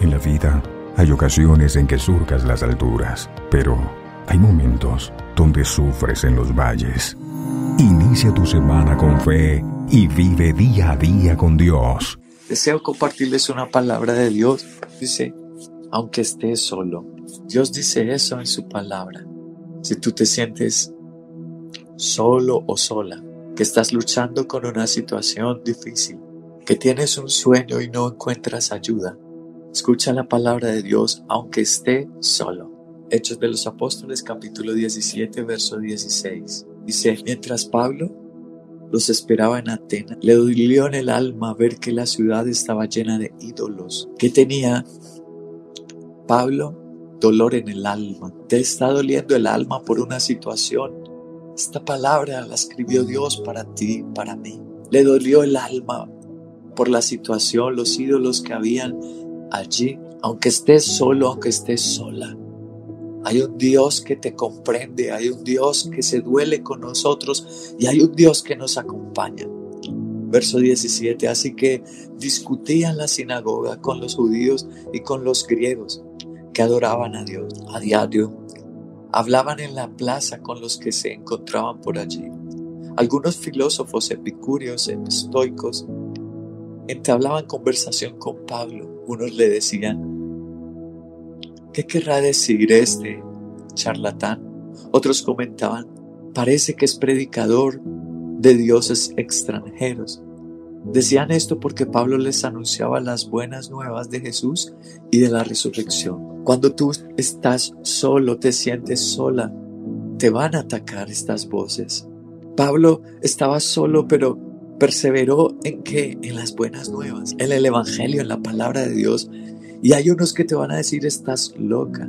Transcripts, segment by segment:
En la vida hay ocasiones en que surcas las alturas, pero hay momentos donde sufres en los valles. Inicia tu semana con fe y vive día a día con Dios. Deseo compartirles una palabra de Dios. Dice, aunque estés solo. Dios dice eso en su palabra. Si tú te sientes solo o sola, que estás luchando con una situación difícil, que tienes un sueño y no encuentras ayuda, escucha la palabra de Dios aunque esté solo. Hechos de los Apóstoles capítulo 17 verso 16. Dice, mientras Pablo los esperaba en Atenas, le dolió en el alma ver que la ciudad estaba llena de ídolos, que tenía Pablo dolor en el alma. Te está doliendo el alma por una situación. Esta palabra la escribió Dios para ti, para mí. Le dolió el alma por la situación, los ídolos que habían allí, aunque estés solo, aunque estés sola. Hay un Dios que te comprende, hay un Dios que se duele con nosotros y hay un Dios que nos acompaña. Verso 17, así que discutía en la sinagoga con los judíos y con los griegos que adoraban a Dios a diario. Hablaban en la plaza con los que se encontraban por allí. Algunos filósofos epicúreos, estoicos, entablaban conversación con Pablo. Unos le decían, ¿qué querrá decir este charlatán? Otros comentaban, parece que es predicador de dioses extranjeros. Decían esto porque Pablo les anunciaba las buenas nuevas de Jesús y de la resurrección. Cuando tú estás solo, te sientes sola, te van a atacar estas voces. Pablo estaba solo, pero perseveró en qué? En las buenas nuevas, en el Evangelio, en la palabra de Dios. Y hay unos que te van a decir, estás loca,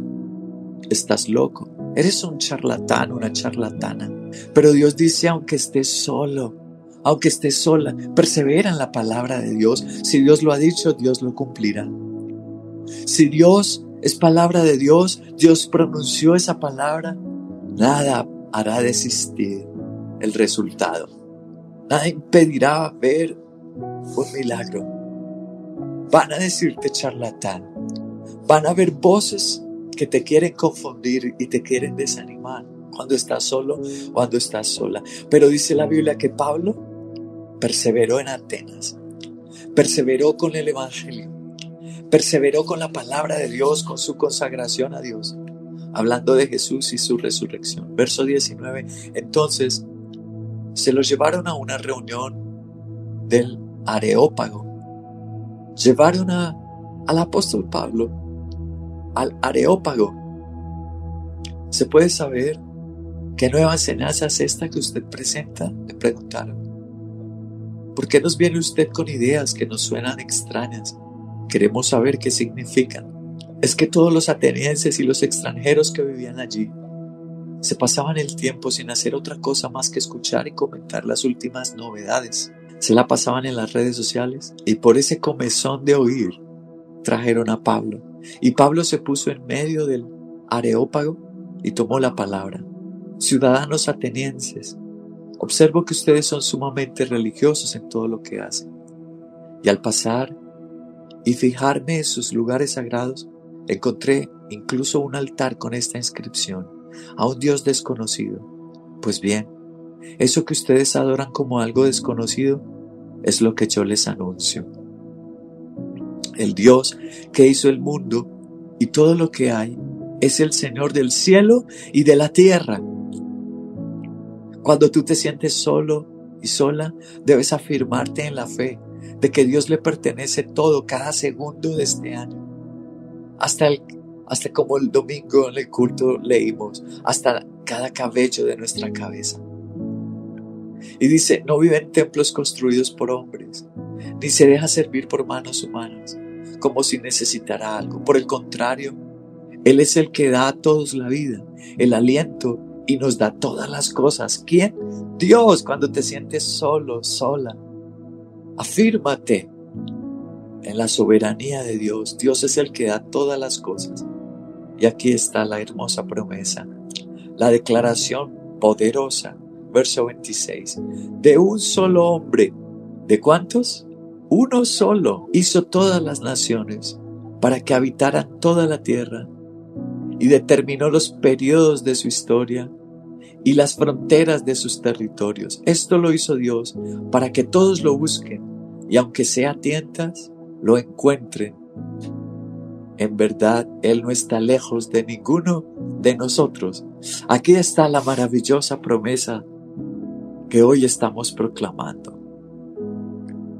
estás loco, eres un charlatán, una charlatana. Pero Dios dice, aunque estés solo, aunque estés sola, persevera en la palabra de Dios. Si Dios lo ha dicho, Dios lo cumplirá. Si Dios es palabra de Dios, Dios pronunció esa palabra, nada hará desistir el resultado. Nada impedirá ver un milagro. Van a decirte charlatán. Van a haber voces que te quieren confundir y te quieren desanimar cuando estás solo, cuando estás sola. Pero dice la Biblia que Pablo perseveró en Atenas, perseveró con el Evangelio, perseveró con la palabra de Dios, con su consagración a Dios, hablando de Jesús y su resurrección. Verso 19, entonces se los llevaron a una reunión del Areópago. Llevaron a, al apóstol Pablo al Areópago. ¿Se puede saber qué nueva enseñanza es esta que usted presenta? Le preguntaron. ¿Por qué nos viene usted con ideas que nos suenan extrañas? Queremos saber qué significan. Es que todos los atenienses y los extranjeros que vivían allí se pasaban el tiempo sin hacer otra cosa más que escuchar y comentar las últimas novedades. Se la pasaban en las redes sociales y por ese comezón de oír trajeron a Pablo. Y Pablo se puso en medio del areópago y tomó la palabra. Ciudadanos atenienses, Observo que ustedes son sumamente religiosos en todo lo que hacen. Y al pasar y fijarme en sus lugares sagrados, encontré incluso un altar con esta inscripción, a un Dios desconocido. Pues bien, eso que ustedes adoran como algo desconocido es lo que yo les anuncio. El Dios que hizo el mundo y todo lo que hay es el Señor del cielo y de la tierra cuando tú te sientes solo y sola, debes afirmarte en la fe de que Dios le pertenece todo, cada segundo de este año. Hasta, el, hasta como el domingo en el culto leímos, hasta cada cabello de nuestra cabeza. Y dice, no vive en templos construidos por hombres, ni se deja servir por manos humanas, como si necesitara algo. Por el contrario, Él es el que da a todos la vida, el aliento y nos da todas las cosas. ¿Quién? Dios, cuando te sientes solo, sola. Afírmate en la soberanía de Dios. Dios es el que da todas las cosas. Y aquí está la hermosa promesa, la declaración poderosa, verso 26, de un solo hombre. ¿De cuántos? Uno solo hizo todas las naciones para que habitaran toda la tierra y determinó los periodos de su historia y las fronteras de sus territorios. Esto lo hizo Dios para que todos lo busquen y aunque sea tientas, lo encuentren. En verdad, Él no está lejos de ninguno de nosotros. Aquí está la maravillosa promesa que hoy estamos proclamando.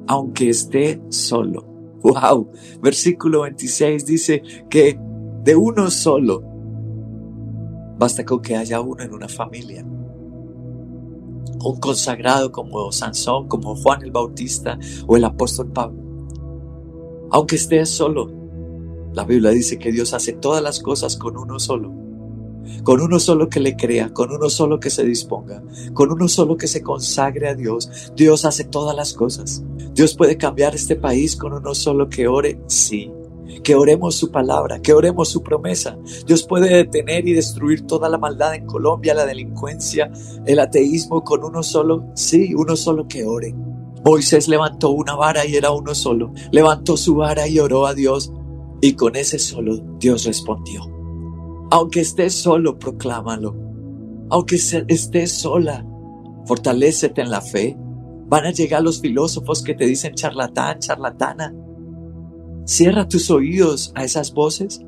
Aunque esté solo. Wow. Versículo 26 dice que de uno solo basta con que haya uno en una familia. Un consagrado como Sansón, como Juan el Bautista o el apóstol Pablo. Aunque esté solo, la Biblia dice que Dios hace todas las cosas con uno solo con uno solo que le crea, con uno solo que se disponga, con uno solo que se consagre a Dios, Dios hace todas las cosas. Dios puede cambiar este país con uno solo que ore, sí. Que oremos su palabra, que oremos su promesa. Dios puede detener y destruir toda la maldad en Colombia, la delincuencia, el ateísmo con uno solo, sí, uno solo que ore. Moisés levantó una vara y era uno solo. Levantó su vara y oró a Dios y con ese solo Dios respondió. Aunque estés solo, proclámalo. Aunque estés sola, fortalécete en la fe. Van a llegar los filósofos que te dicen charlatán, charlatana. Cierra tus oídos a esas voces.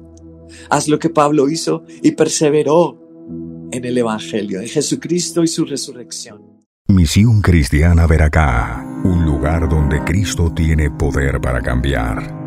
Haz lo que Pablo hizo y perseveró en el Evangelio, en Jesucristo y su resurrección. Misión Cristiana Veracá, un lugar donde Cristo tiene poder para cambiar.